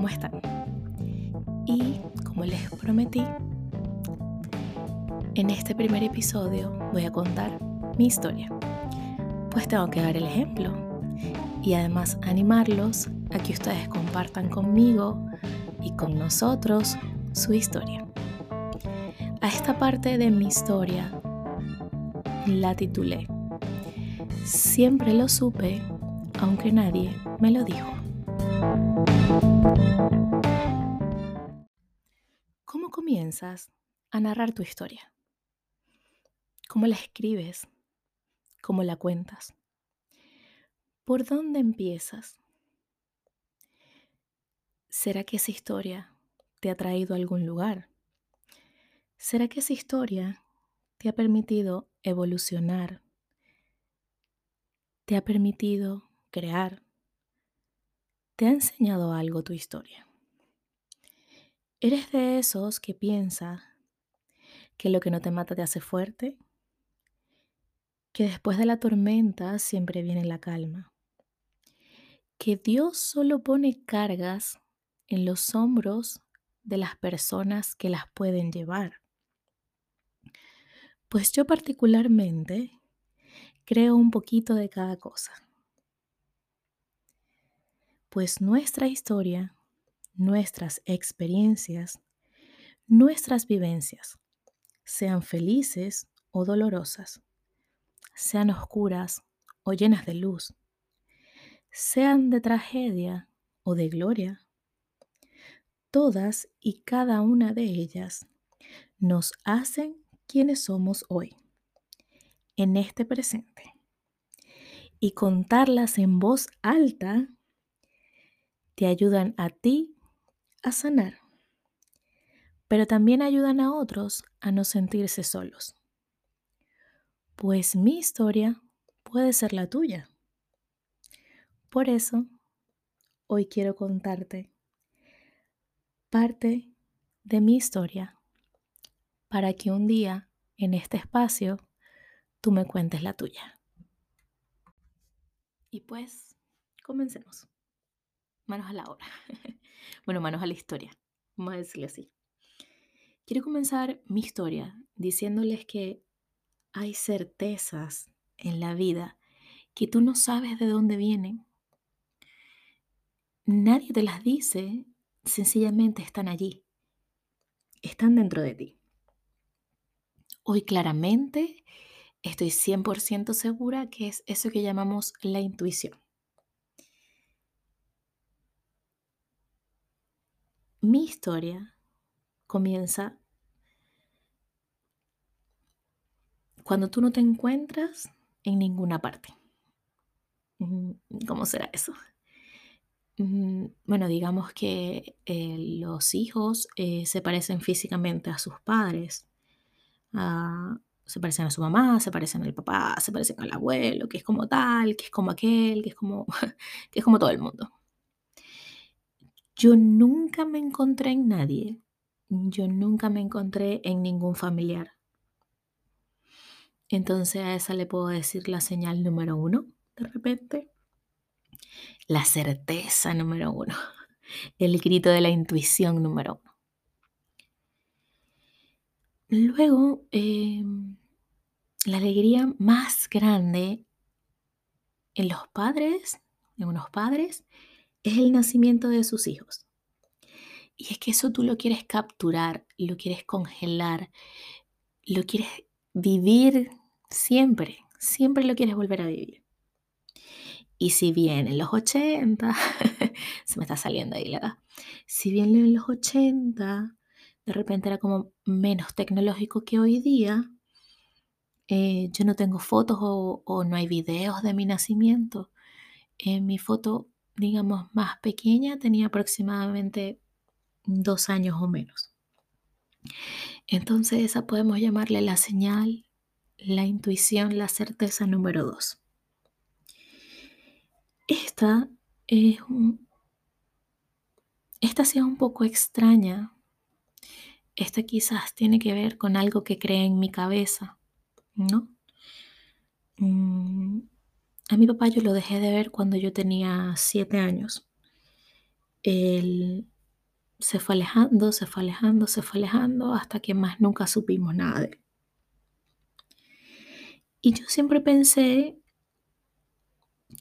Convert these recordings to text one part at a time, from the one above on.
¿cómo están? Y como les prometí, en este primer episodio voy a contar mi historia. Pues tengo que dar el ejemplo y además animarlos a que ustedes compartan conmigo y con nosotros su historia. A esta parte de mi historia la titulé Siempre lo supe, aunque nadie me lo dijo. ¿Cómo comienzas a narrar tu historia? ¿Cómo la escribes? ¿Cómo la cuentas? ¿Por dónde empiezas? ¿Será que esa historia te ha traído a algún lugar? ¿Será que esa historia te ha permitido evolucionar? ¿Te ha permitido crear? ¿Te ha enseñado algo tu historia? ¿Eres de esos que piensa que lo que no te mata te hace fuerte? Que después de la tormenta siempre viene la calma. Que Dios solo pone cargas en los hombros de las personas que las pueden llevar. Pues yo particularmente creo un poquito de cada cosa pues nuestra historia, nuestras experiencias, nuestras vivencias, sean felices o dolorosas, sean oscuras o llenas de luz, sean de tragedia o de gloria, todas y cada una de ellas nos hacen quienes somos hoy, en este presente. Y contarlas en voz alta te ayudan a ti a sanar, pero también ayudan a otros a no sentirse solos. Pues mi historia puede ser la tuya. Por eso, hoy quiero contarte parte de mi historia para que un día en este espacio tú me cuentes la tuya. Y pues, comencemos manos a la obra. bueno, manos a la historia, vamos a decirlo así. Quiero comenzar mi historia diciéndoles que hay certezas en la vida que tú no sabes de dónde vienen. Nadie te las dice, sencillamente están allí. Están dentro de ti. Hoy claramente estoy 100% segura que es eso que llamamos la intuición. Mi historia comienza cuando tú no te encuentras en ninguna parte. Mm, ¿Cómo será eso? Mm, bueno, digamos que eh, los hijos eh, se parecen físicamente a sus padres. Ah, se parecen a su mamá, se parecen al papá, se parecen al abuelo, que es como tal, que es como aquel, que es como, que es como todo el mundo. Yo nunca me encontré en nadie. Yo nunca me encontré en ningún familiar. Entonces a esa le puedo decir la señal número uno, de repente. La certeza número uno. El grito de la intuición número uno. Luego, em, la alegría más grande en los padres, en unos padres, es el nacimiento de sus hijos. Y es que eso tú lo quieres capturar, lo quieres congelar, lo quieres vivir siempre, siempre lo quieres volver a vivir. Y si bien en los 80, se me está saliendo ahí la edad, si bien en los 80 de repente era como menos tecnológico que hoy día, eh, yo no tengo fotos o, o, no hay videos de mi nacimiento. En mi foto digamos, más pequeña, tenía aproximadamente dos años o menos. Entonces esa podemos llamarle la señal, la intuición, la certeza número dos. Esta es esta sí es un poco extraña. Esta quizás tiene que ver con algo que cree en mi cabeza, ¿no? Mm, a mi papá yo lo dejé de ver cuando yo tenía siete años. él se fue alejando, se fue alejando, se fue alejando, hasta que más nunca supimos nada de él. Y yo siempre pensé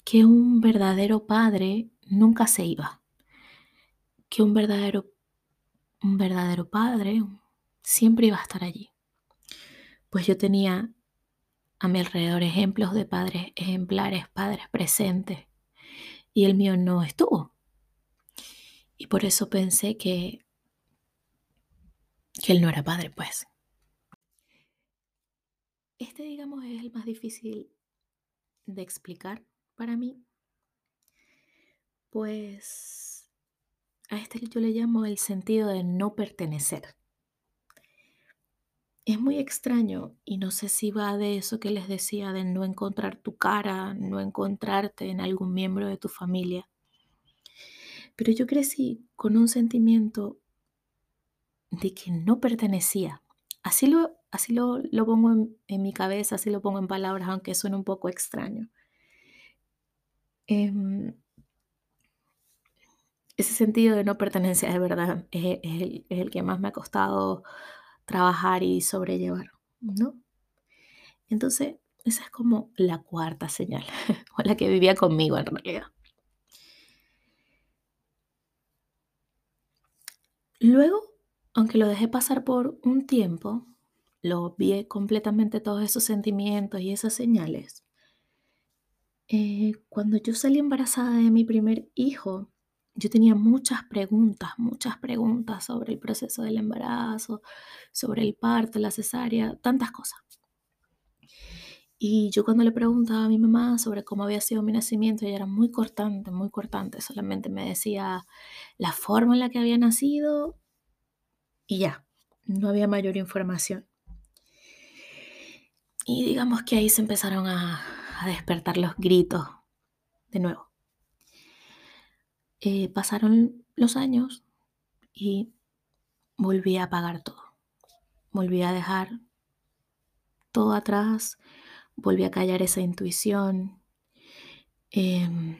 que un verdadero padre nunca se iba, que un verdadero, un verdadero padre siempre iba a estar allí. Pues yo tenía a mi alrededor ejemplos de padres ejemplares, padres presentes, y el mío no estuvo. Y por eso pensé que, que él no era padre, pues. Este, digamos, es el más difícil de explicar para mí. Pues a este yo le llamo el sentido de no pertenecer. Es muy extraño y no sé si va de eso que les decía de no encontrar tu cara, no encontrarte en algún miembro de tu familia. Pero yo crecí con un sentimiento de que no pertenecía. Así lo, así lo, lo pongo en, mi cabeza, así lo pongo en palabras, aunque suene un poco extraño. Em, ese sentido de no pertenencia de verdad es, el, es el que más me ha costado trabajar y sobrellevar, ¿no? Entonces, esa es como la cuarta señal, o la que vivía conmigo en realidad. Luego, aunque lo dejé pasar por un tiempo, lo vi completamente todos esos sentimientos y esas señales. Eh, cuando yo salí embarazada de mi primer hijo, yo tenía muchas preguntas, muchas preguntas sobre el proceso del embarazo, sobre el parto, la cesárea, tantas cosas. Y yo cuando le preguntaba a mi mamá sobre cómo había sido mi nacimiento, ella era muy cortante, muy cortante, solamente me decía la forma en la que había nacido y ya, no había mayor información. Y digamos que ahí se empezaron a, despertar los gritos de nuevo. Eh, pasaron los años y volví a apagar todo. Volví a dejar todo atrás, volví a callar esa intuición. Em,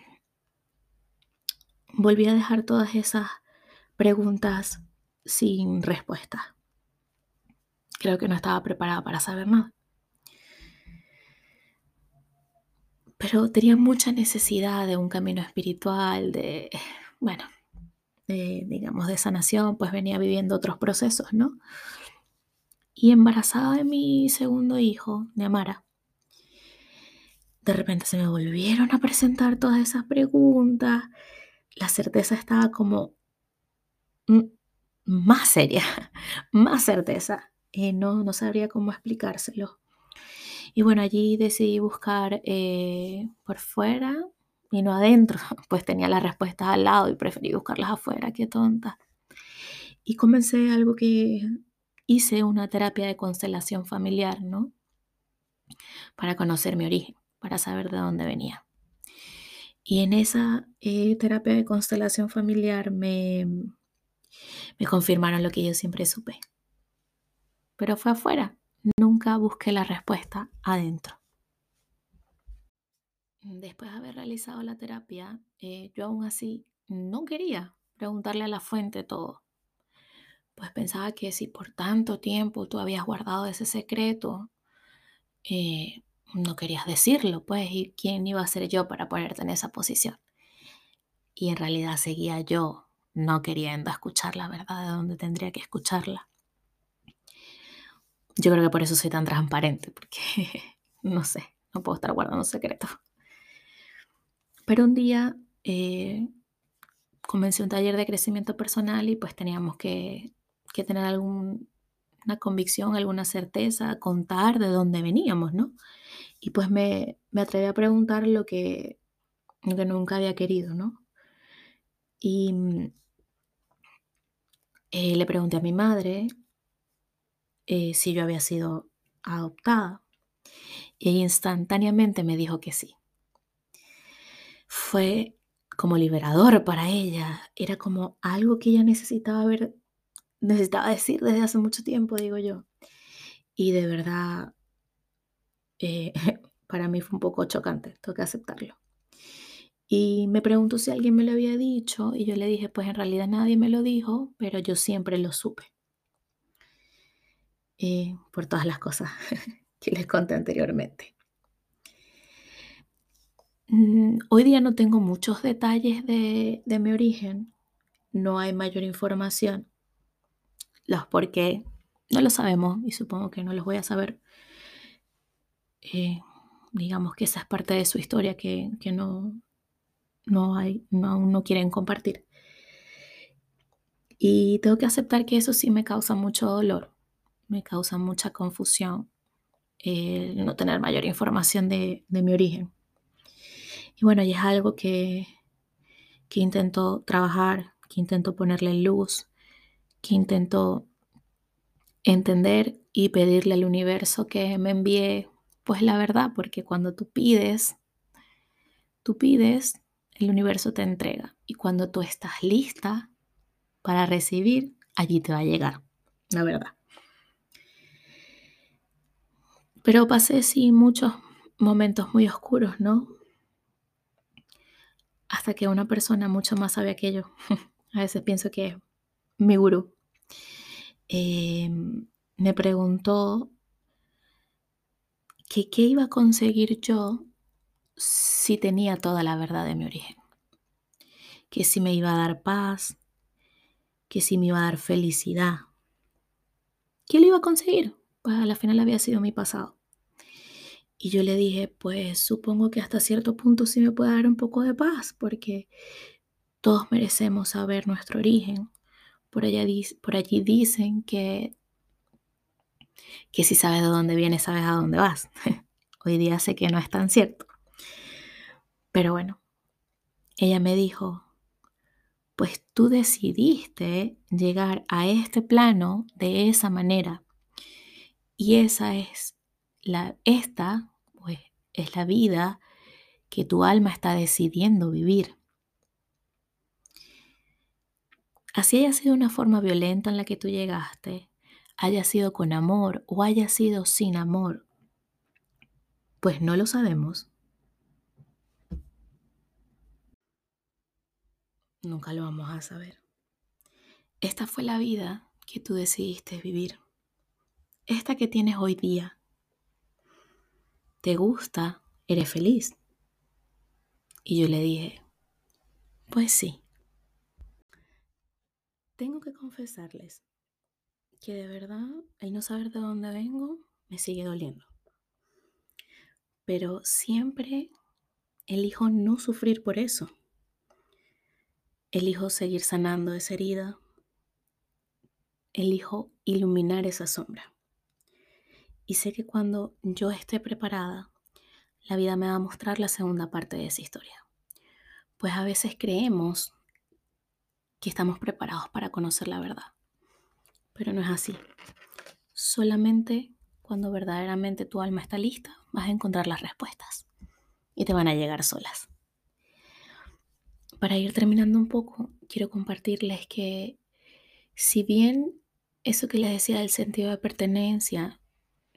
volví a dejar todas esas preguntas sin respuesta. Creo que no estaba preparada para saber nada. Pero tenía mucha necesidad de un camino espiritual, de, bueno, de, digamos, de sanación, pues venía viviendo otros procesos, ¿no? Y embarazada de mi segundo hijo, de Amara, de repente se me volvieron a presentar todas esas preguntas, la certeza estaba como más seria, más certeza, y no, no sabría cómo explicárselo. Y bueno, allí decidí buscar eh, por fuera y no adentro, pues tenía las respuestas al lado y preferí buscarlas afuera, qué tonta. Y comencé algo que hice, una terapia de constelación familiar, ¿no? Para conocer mi origen, para saber de dónde venía. Y en esa eh, terapia de constelación familiar me, me confirmaron lo que yo siempre supe. Pero fue afuera, Nunca busqué la respuesta adentro. Después de haber realizado la terapia, eh, yo aún así no quería preguntarle a la fuente todo. Pues pensaba que si por tanto tiempo tú habías guardado ese secreto, eh, no querías decirlo, pues, ¿y quién iba a ser yo para ponerte en esa posición? Y en realidad seguía yo no queriendo escuchar la verdad de donde tendría que escucharla. Yo creo que por eso soy tan transparente, porque no sé, no puedo estar guardando secretos. Pero un día eh, comencé un taller de crecimiento personal y pues teníamos que, tener alguna convicción, alguna certeza, contar de dónde veníamos, ¿no? Y pues me, atreví a preguntar lo que, lo que nunca había querido, ¿no? Y eh, le pregunté a mi madre eh, si yo había sido adoptada. Y instantáneamente me dijo que sí. Fue como liberador para ella, era como algo que ella necesitaba ver, necesitaba decir desde hace mucho tiempo, digo yo. Y de verdad, eh, para mí fue un poco chocante, tengo que aceptarlo. Y me preguntó si alguien me lo había dicho y yo le dije, pues en realidad nadie me lo dijo, pero yo siempre lo supe. Por todas las cosas que les conté anteriormente. Mm, hoy día no tengo muchos detalles de, de mi origen, no hay mayor información. Los por qué no lo sabemos y supongo que no los voy a saber. Eh, digamos que esa es parte de su historia que, que no, no hay, no, aún no quieren compartir. Y tengo que aceptar que eso sí me causa mucho dolor, me causa mucha confusión el no tener mayor información de, de mi origen. Y bueno, y es algo que, que intento trabajar, que intento ponerle luz, que intento entender y pedirle al universo que me envíe pues la verdad, porque cuando tú pides, tú pides el universo te entrega. Y cuando tú estás lista para recibir, allí te va a llegar, la verdad. Pero pasé sí muchos momentos muy oscuros, ¿no? Hasta que una persona mucho más sabia que yo, a veces pienso que es mi gurú, eh, me preguntó que qué iba a conseguir yo si tenía toda la verdad de mi origen. Que si me iba a dar paz, que si me iba a dar felicidad. ¿Qué lo iba a conseguir? Pues a la final había sido mi pasado. Y yo le dije, pues supongo que hasta cierto punto sí me puede dar un poco de paz, porque todos merecemos saber nuestro origen. Por, allá, por allí dicen que, que si sabes de dónde vienes, sabes a dónde vas. Hoy día sé que no es tan cierto. Pero bueno, ella me dijo, pues tú decidiste llegar a este plano de esa manera. Y esa es la, esta, es la vida que tu alma está decidiendo vivir. Así haya sido una forma violenta en la que tú llegaste, haya sido con amor o haya sido sin amor, pues no lo sabemos. Nunca lo vamos a saber. Esta fue la vida que tú decidiste vivir. Esta que tienes hoy día. ¿Te gusta? ¿Eres feliz? Y yo le dije, pues sí. Tengo que confesarles que de verdad el no saber de dónde vengo me sigue doliendo. Pero siempre elijo no sufrir por eso. Elijo seguir sanando esa herida. Elijo iluminar esa sombra. Y sé que cuando yo esté preparada, la vida me va a mostrar la segunda parte de esa historia. Pues a veces creemos que estamos preparados para conocer la verdad. Pero no es así. Solamente cuando verdaderamente tu alma está lista, vas a encontrar las respuestas. Y te van a llegar solas para ir terminando un poco, quiero compartirles que si bien eso que les decía del sentido de pertenencia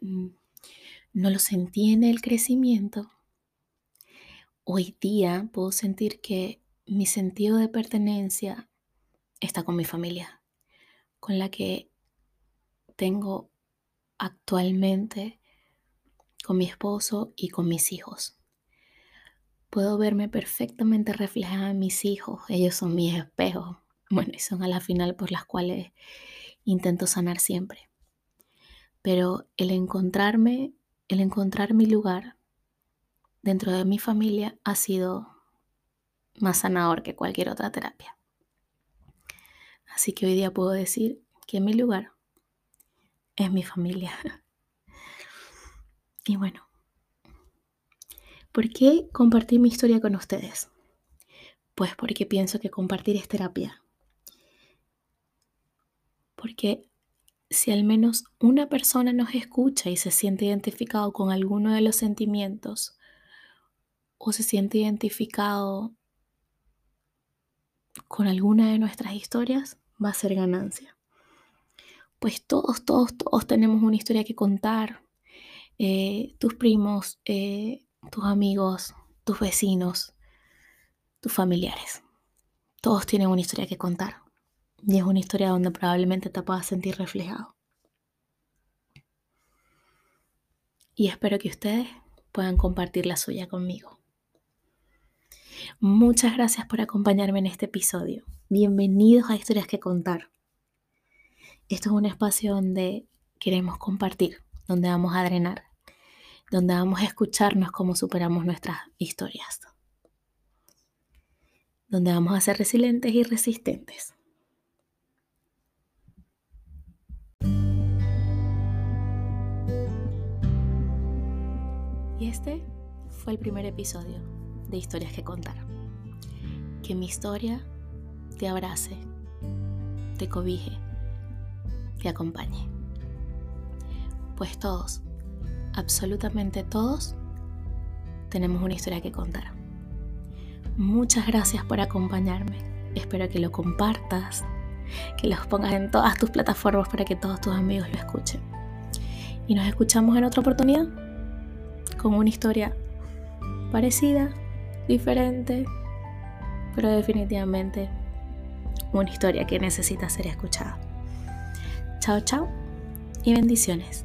no lo sentí en el crecimiento, hoy día puedo sentir que mi sentido de pertenencia está con mi familia, con la que tengo actualmente, con mi esposo y con mis hijos. Puedo verme perfectamente reflejada en mis hijos. Ellos son mis espejos. Bueno, y son a la final por las cuales intento sanar siempre. Pero el encontrarme, el encontrar mi lugar dentro de mi familia ha sido más sanador que cualquier otra terapia. Así que hoy día puedo decir que mi lugar es mi familia. y bueno, ¿Por qué compartir mi historia con ustedes? Pues porque pienso que compartir es terapia. Porque si al menos una persona nos escucha y se siente identificado con alguno de los sentimientos o se siente identificado con alguna de nuestras historias, va a ser ganancia. Pues todos, todos, todos tenemos una historia que contar. Eh, tus primos, eh, tus amigos, tus vecinos, tus familiares. Todos tienen una historia que contar y es una historia donde probablemente te puedas sentir reflejado. Y espero que ustedes puedan compartir la suya conmigo. Muchas gracias por acompañarme en este episodio. Bienvenidos a Historias que Contar. Esto es un espacio donde queremos compartir, donde vamos a drenar, donde vamos a escucharnos cómo superamos nuestras historias, donde vamos a ser resilientes y resistentes. Este fue el primer episodio de Historias que contar. Que mi historia te abrace, te cobije, te acompañe. Pues todos, absolutamente todos, tenemos una historia que contar. Muchas gracias por acompañarme. Espero que lo compartas, que los pongas en todas tus plataformas para que todos tus amigos lo escuchen. Y nos escuchamos en otra oportunidad con una historia parecida, diferente, pero definitivamente una historia que necesita ser escuchada. Chao, chao y bendiciones.